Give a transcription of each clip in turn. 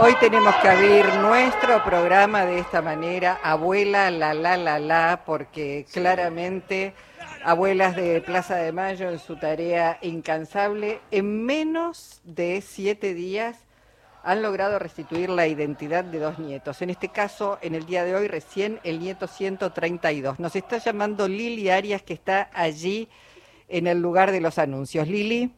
Hoy tenemos que abrir nuestro programa de esta manera, abuela la la la la, porque claramente abuelas de Plaza de Mayo en su tarea incansable, en menos de siete días han logrado restituir la identidad de dos nietos. En este caso, en el día de hoy, recién el nieto 132. Nos está llamando Lili Arias, que está allí en el lugar de los anuncios. Lili.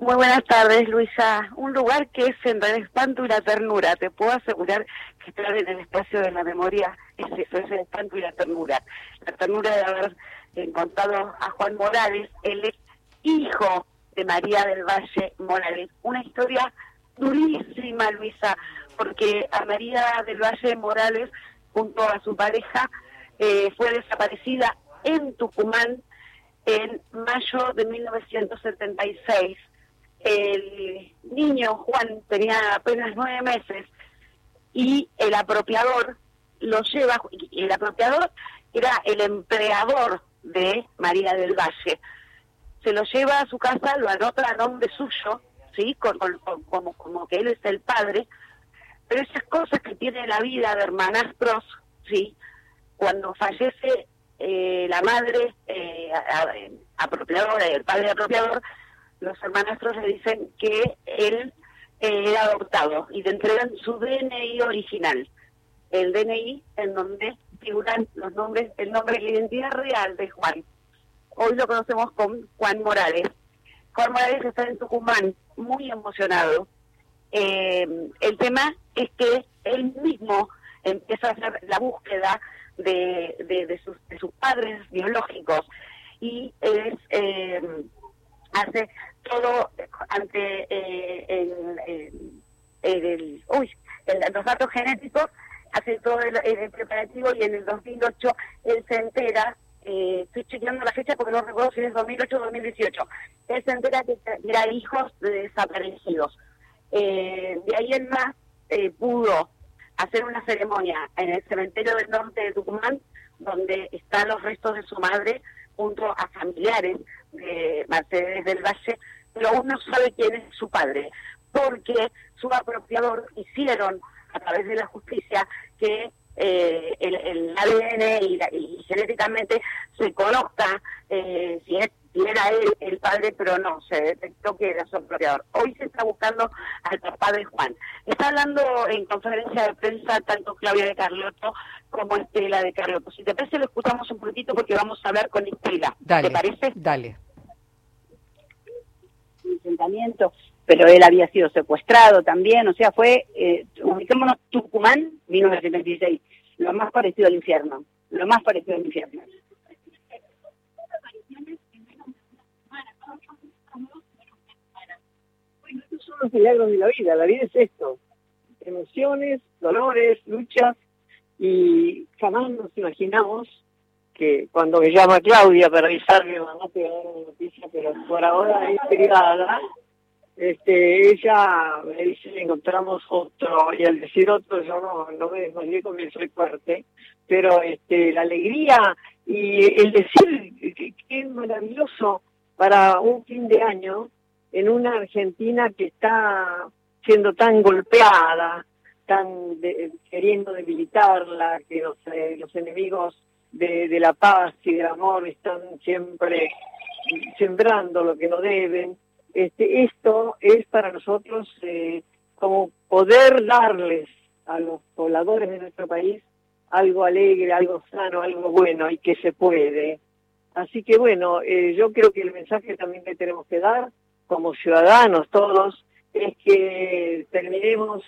Muy buenas tardes, Luisa. Un lugar que es entre el espanto y la ternura. Te puedo asegurar que estar en el espacio de la memoria es eso, es el espanto y la ternura. La ternura de haber encontrado a Juan Morales, el hijo de María del Valle Morales. Una historia durísima, Luisa, porque a María del Valle Morales, junto a su pareja, eh, fue desaparecida en Tucumán en mayo de 1976 el niño Juan tenía apenas nueve meses y el apropiador lo lleva, el apropiador era el empleador de María del Valle. Se lo lleva a su casa, lo anota a nombre suyo, ¿sí? como, como que él es el padre, pero esas cosas que tiene la vida de hermanastros, ¿sí? Cuando fallece eh, la madre eh, apropiadora y el padre apropiador, los hermanastros le dicen que él eh, era adoptado y le entregan su DNI original, el DNI en donde figuran los nombres, el nombre y la identidad real de Juan. Hoy lo conocemos con Juan Morales. Juan Morales está en Tucumán, muy emocionado. Eh, el tema es que él mismo empieza a hacer la búsqueda de, sus padres biológicos y es eh, hace todo ante eh, el, el, uy, los datos genéticos, hace todo el, preparativo y en el 2008 él se entera, eh, estoy chequeando la fecha porque no recuerdo si es 2008 o 2018, él se entera que era hijos de desaparecidos. Eh, de ahí en más eh, pudo hacer una ceremonia en el cementerio del norte de Tucumán, donde están los restos de su madre junto a familiares de Mercedes del Valle, pero aún no sabe quién es su padre, porque su apropiador hicieron a través de la justicia que eh, el, ADN y, genéticamente se conozca eh, si, era él el padre, pero no, se detectó que era su apropiador. Hoy se está buscando al papá de Juan. Está hablando en conferencia de prensa tanto Claudia de Carlotto como Estela de Carlotto. Si te parece, lo escuchamos un poquito porque vamos a hablar con Estela. ¿Te parece? Dale pero él había sido secuestrado también, o sea, fue, eh, ubicémonos Tucumán, 1976, lo más parecido al infierno, lo más parecido al infierno. Son los milagros de la vida, la vida es esto, emociones, dolores, luchas, y jamás nos imaginamos que cuando me llama Claudia para avisarme, mamá te va a dar una noticia, pero por ahora es privada, este, ella me dice, encontramos otro, y al decir otro yo no, no me desmayé con mi soy fuerte, pero este, la alegría y el decir que, es maravilloso para un fin de año en una Argentina que está siendo tan golpeada, tan queriendo debilitarla, que los, eh, los enemigos de, la paz y del amor están siempre sembrando lo que no deben. Este, esto es para nosotros eh, como poder darles a los pobladores de nuestro país algo alegre, algo sano, algo bueno y que se puede. Así que bueno, eh, yo creo que el mensaje también que tenemos que dar como ciudadanos todos es que terminemos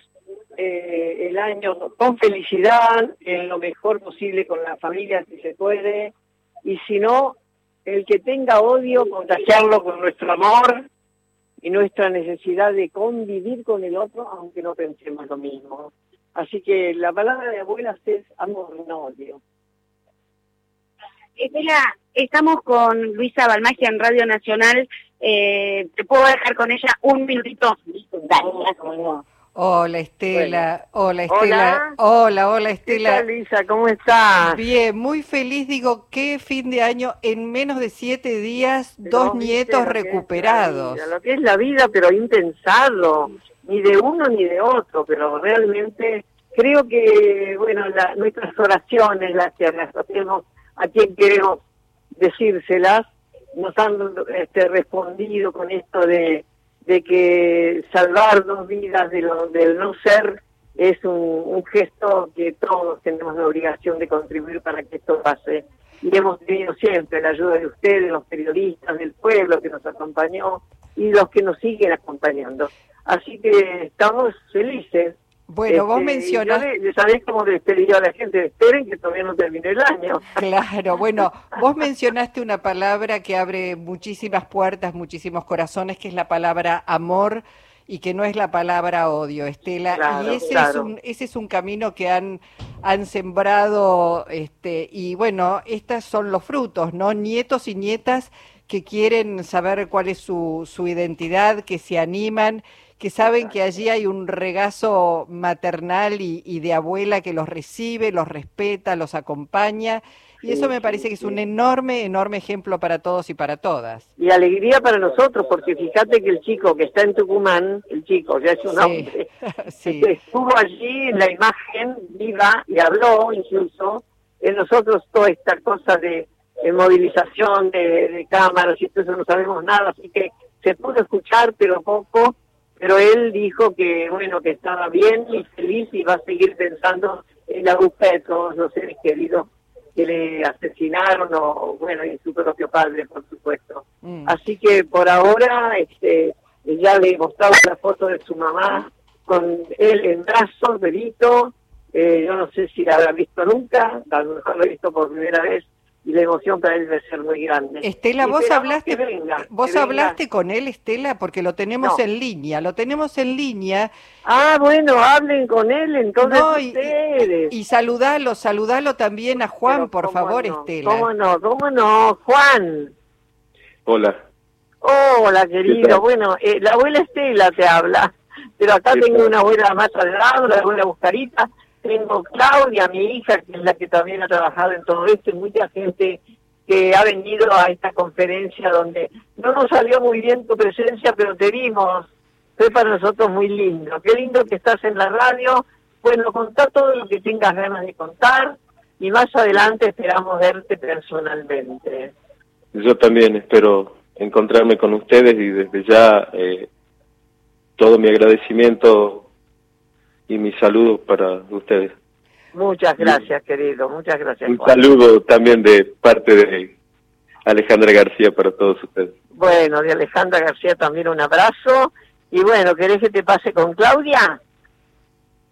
eh, el año con felicidad, en lo mejor posible con la familia si se puede, y si no, el que tenga odio, contagiarlo con nuestro amor y nuestra necesidad de convivir con el otro, aunque no pensemos lo mismo. Así que la palabra de abuelas es amor, no odio. Estela, estamos con Luisa Balmagia en Radio Nacional. Eh, ¿Te puedo dejar con ella un minutito? Dale, Hola Estela, hola Estela, hola, hola, Estela. ¿Qué Lisa? ¿Cómo estás? Bien, muy feliz, digo, qué fin de año, en menos de siete días, dos nietos recuperados. lo que es la vida, pero impensado, ni de uno ni de otro, pero realmente creo que, bueno, nuestras oraciones, las que las hacemos a quien queremos decírselas, nos han este, respondido con esto de, de que salvar dos vidas de lo, del no ser es un, gesto que todos tenemos la obligación de contribuir para que esto pase. Y hemos tenido siempre la ayuda de ustedes, los periodistas, del pueblo que nos acompañó y los que nos siguen acompañando. Así que estamos felices. Bueno, vos este, mencionas... ¿Sabés cómo despedir a la gente? Esperen que todavía no termine el año. Claro, bueno, vos mencionaste una palabra que abre muchísimas puertas, muchísimos corazones, que es la palabra amor y que no es la palabra odio, Estela. y ese, es un, ese es un camino que han, han sembrado, este, y bueno, estos son los frutos, ¿no? Nietos y nietas que quieren saber cuál es su, su identidad, que se animan, que saben que allí hay un regazo maternal y, y de abuela que los recibe, los respeta, los acompaña y eso me parece que es un enorme, enorme ejemplo para todos y para todas. Y alegría para nosotros, porque fíjate que el chico que está en Tucumán, el chico, ya es un hombre, este, estuvo allí en la imagen viva y habló incluso. En nosotros toda esta cosa de, movilización de, cámaras y todo eso no sabemos nada, así que se pudo escuchar, pero poco. Pero él dijo que, bueno, que estaba bien y feliz y va a seguir pensando en la búsqueda de todos los seres queridos que le asesinaron o bueno y su propio padre por supuesto mm. así que por ahora este ya le mostraba la foto de su mamá con él en brazos bebito eh, yo no sé si la habrá visto nunca a lo mejor lo he visto por primera vez y la emoción para él debe ser muy grande. Estela, vos hablaste, vos hablaste con él, Estela, porque lo tenemos en línea, lo tenemos en línea. Ah, bueno, hablen con él entonces ustedes. Y, saludalo, saludalo también a Juan, por favor, Estela. ¿Cómo no? ¿Cómo no? Juan. Hola. Hola, querido. Bueno, eh, la abuela Estela te habla, pero acá tengo una abuela más al lado, la abuela Buscarita tengo Claudia, mi hija, que es la que también ha trabajado en todo esto, y mucha gente que ha venido a esta conferencia donde no nos salió muy bien tu presencia, pero te vimos. Fue para nosotros muy lindo. Qué lindo que estás en la radio. Bueno, contá todo lo que tengas ganas de contar y más adelante esperamos verte personalmente. Yo también espero encontrarme con ustedes y desde ya eh, todo mi agradecimiento y mi saludo para ustedes. Muchas gracias, querido, muchas gracias. Un saludo también de parte de Alejandra García para todos ustedes. Bueno, de Alejandra García también un abrazo. Y bueno, ¿querés que te pase con Claudia?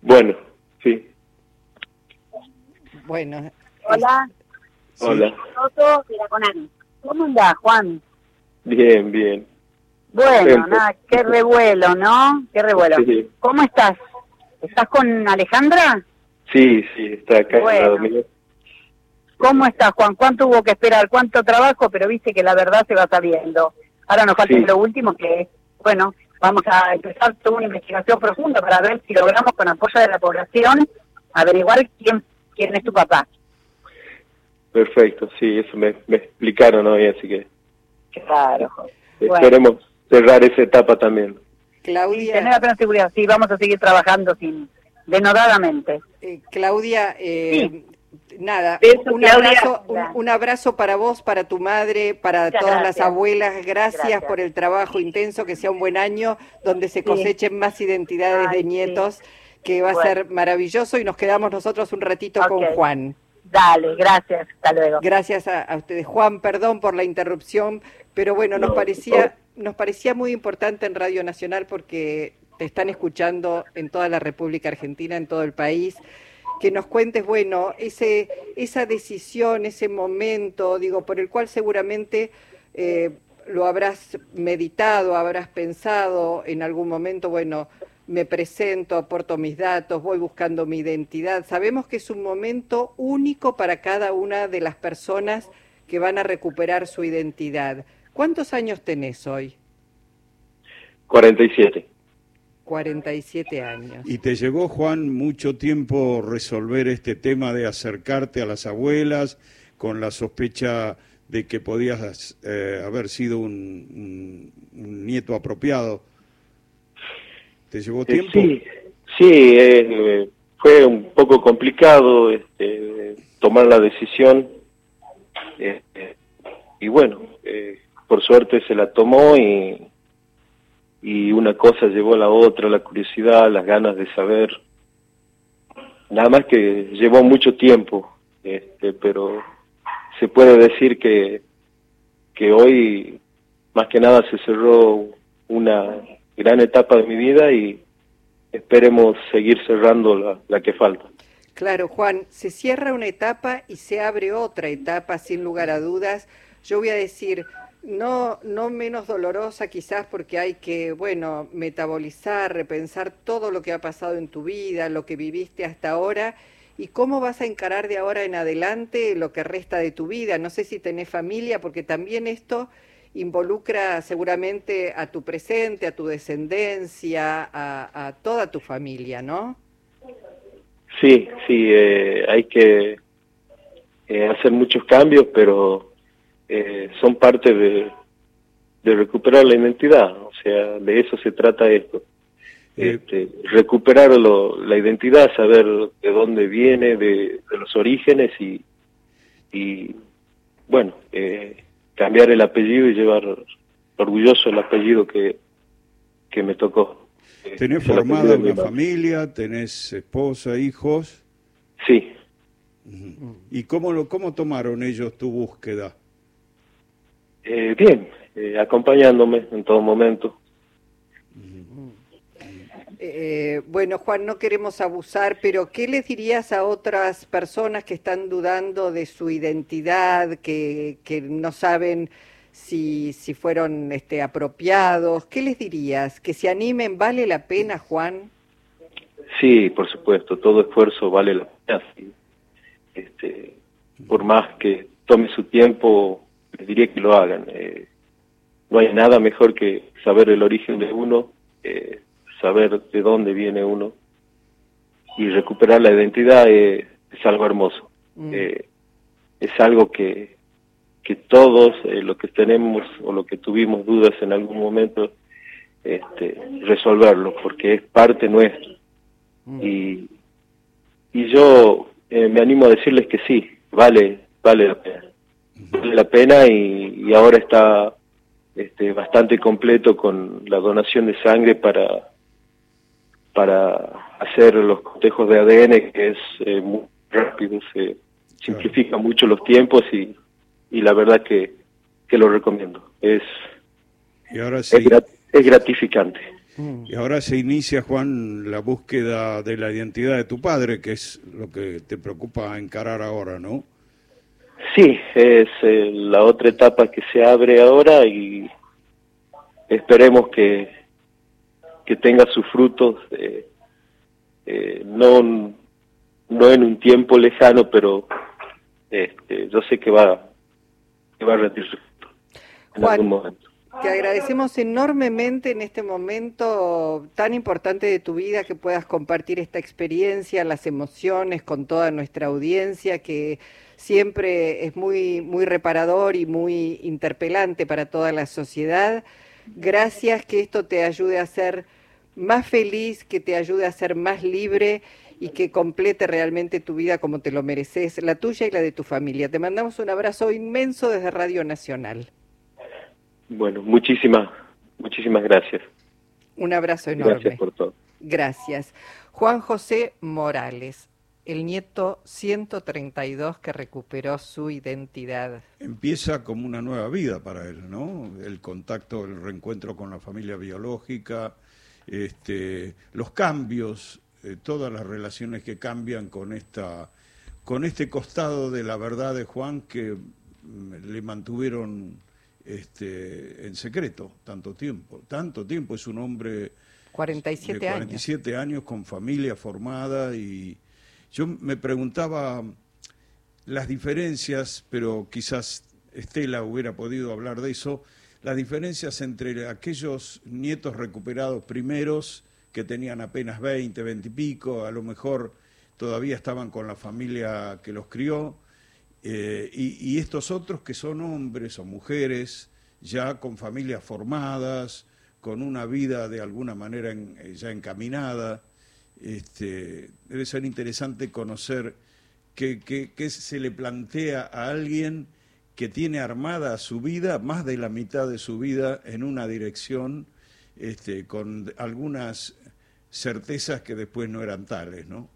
Bueno, sí. Bueno. Hola. Hola. ¿Cómo andás, Juan? Bien, bien. Bueno, nada, qué revuelo, ¿no? Qué revuelo. ¿Cómo estás? ¿Estás con Alejandra? Sí, sí, está acá. Bueno. ¿Cómo estás, Juan? ¿Cuánto hubo que esperar? ¿Cuánto trabajo? Pero viste que la verdad se va sabiendo. Ahora nos falta lo último que, bueno, vamos a empezar toda una investigación profunda para ver si logramos con apoyo de la población averiguar quién, quién es tu papá. Perfecto, sí, eso me, me explicaron hoy, así que... Claro. Esperemos cerrar esa etapa también. Claudia. tener la seguridad, sí, vamos a seguir trabajando sin denodadamente. Eh, Claudia, eh, nada, un, abrazo, un, abrazo para vos, para tu madre, para todas las abuelas. Gracias, por el trabajo intenso, que sea un buen año donde se cosechen más identidades de nietos, que va a ser maravilloso y nos quedamos nosotros un ratito con Juan. Dale, gracias, hasta luego. Gracias a, ustedes. Juan, perdón por la interrupción, pero bueno, nos parecía nos parecía muy importante en Radio Nacional porque te están escuchando en toda la República Argentina, en todo el país, que nos cuentes, bueno, ese, esa decisión, ese momento, digo, por el cual seguramente eh, lo habrás meditado, habrás pensado en algún momento, bueno, me presento, aporto mis datos, voy buscando mi identidad. Sabemos que es un momento único para cada una de las personas que van a recuperar su identidad. ¿Cuántos años tenés hoy? 47. 47 años. ¿Y te llevó, Juan, mucho tiempo resolver este tema de acercarte a las abuelas con la sospecha de que podías eh, haber sido un, nieto apropiado? ¿Te llevó Eh, tiempo? sí, sí eh, fue un poco complicado este, tomar la decisión. este, y bueno, eh, por suerte se la tomó y, y una cosa llevó a la otra, la curiosidad, las ganas de saber. Nada más que llevó mucho tiempo, este, pero se puede decir que, que hoy más que nada se cerró una gran etapa de mi vida y esperemos seguir cerrando la, la que falta. Claro, Juan, se cierra una etapa y se abre otra etapa, sin lugar a dudas. Yo voy a decir, no, no menos dolorosa quizás porque hay que, bueno, metabolizar, repensar todo lo que ha pasado en tu vida, lo que viviste hasta ahora y cómo vas a encarar de ahora en adelante lo que resta de tu vida. No sé si tenés familia, porque también esto involucra seguramente a tu presente, a tu descendencia, a, toda tu familia, ¿no? Sí, sí, eh, hay que eh, hacer muchos cambios, pero eh, son parte de, de recuperar la identidad, o sea, de eso se trata esto. Eh, Este, recuperar lo- la identidad, saber de dónde viene, de, de los orígenes y, y bueno, eh, cambiar el apellido y llevar orgulloso el apellido que, que me tocó. Eh, ¿Tenés apellido formada una familia? ¿Tenés esposa, hijos? Sí, ¿Y cómo, lo, cómo tomaron ellos tu búsqueda? Eh, bien, eh, acompañándome en todo momento. Eh, bueno, Juan, no queremos abusar, pero ¿qué les dirías a otras personas que están dudando de su identidad, que, que no saben si, si fueron este, apropiados? ¿Qué les dirías? ¿Que se animen? ¿Vale la pena, Juan? Sí, por supuesto, todo esfuerzo vale la pena. Este, por más que tome su tiempo, les diría que lo hagan. Eh, no hay nada mejor que saber el origen de uno, eh, saber de dónde viene uno y recuperar la identidad eh, es algo hermoso. Mm. Eh, es algo que, que todos eh, los que tenemos o lo que tuvimos dudas en algún momento, este, resolverlo, porque es parte nuestra Mm. y, y yo me animo a decirles que sí, vale, vale la pena. Vale la pena y, y ahora está este, bastante completo con la donación de sangre para, para hacer los cotejos de ADN, que es eh, muy rápido, se simplifica mucho los tiempos y, y la verdad que, que lo recomiendo. Es, Y ahora es, se, grat- es gratificante. Mm. y ahora se inicia, Juan, la búsqueda de la identidad de tu padre, que es lo que te preocupa encarar ahora, ¿no? Sí, es eh, la otra etapa que se abre ahora y esperemos que, que tenga sus frutos, eh, eh, no, no en un tiempo lejano, pero este, yo sé que va, que va a rendir sus frutos en Juan. algún momento. Te agradecemos enormemente en este momento tan importante de tu vida que puedas compartir esta experiencia, las emociones con toda nuestra audiencia, que siempre es muy, muy reparador y muy interpelante para toda la sociedad. Gracias, que esto te ayude a ser más feliz, que te ayude a ser más libre y que complete realmente tu vida como te lo mereces, la tuya y la de tu familia. Te mandamos un abrazo inmenso desde Radio Nacional. Bueno, muchísimas, muchísimas gracias. Un abrazo enorme. Gracias por todo. Gracias. Juan José Morales, el nieto 132 que recuperó su identidad. Empieza como una nueva vida para él, ¿no? El contacto, el reencuentro con la familia biológica, este, los cambios, eh, todas las relaciones que cambian con esta, con este costado de la verdad de Juan que mm, le mantuvieron este, en secreto tanto tiempo, tanto tiempo es un hombre 47 de años. 47 años con familia formada y yo me preguntaba las diferencias, pero quizás Estela hubiera podido hablar de eso, las diferencias entre aquellos nietos recuperados primeros que tenían apenas 20, 20 y pico, a lo mejor todavía estaban con la familia que los crió, eh, y, y estos otros que son hombres o mujeres ya con familias formadas, con una vida de alguna manera eh, ya encaminada. Este, debe ser interesante conocer qué, se le plantea a alguien que tiene armada su vida, más de la mitad de su vida, en una dirección, este, con algunas certezas que después no eran tales, ¿no?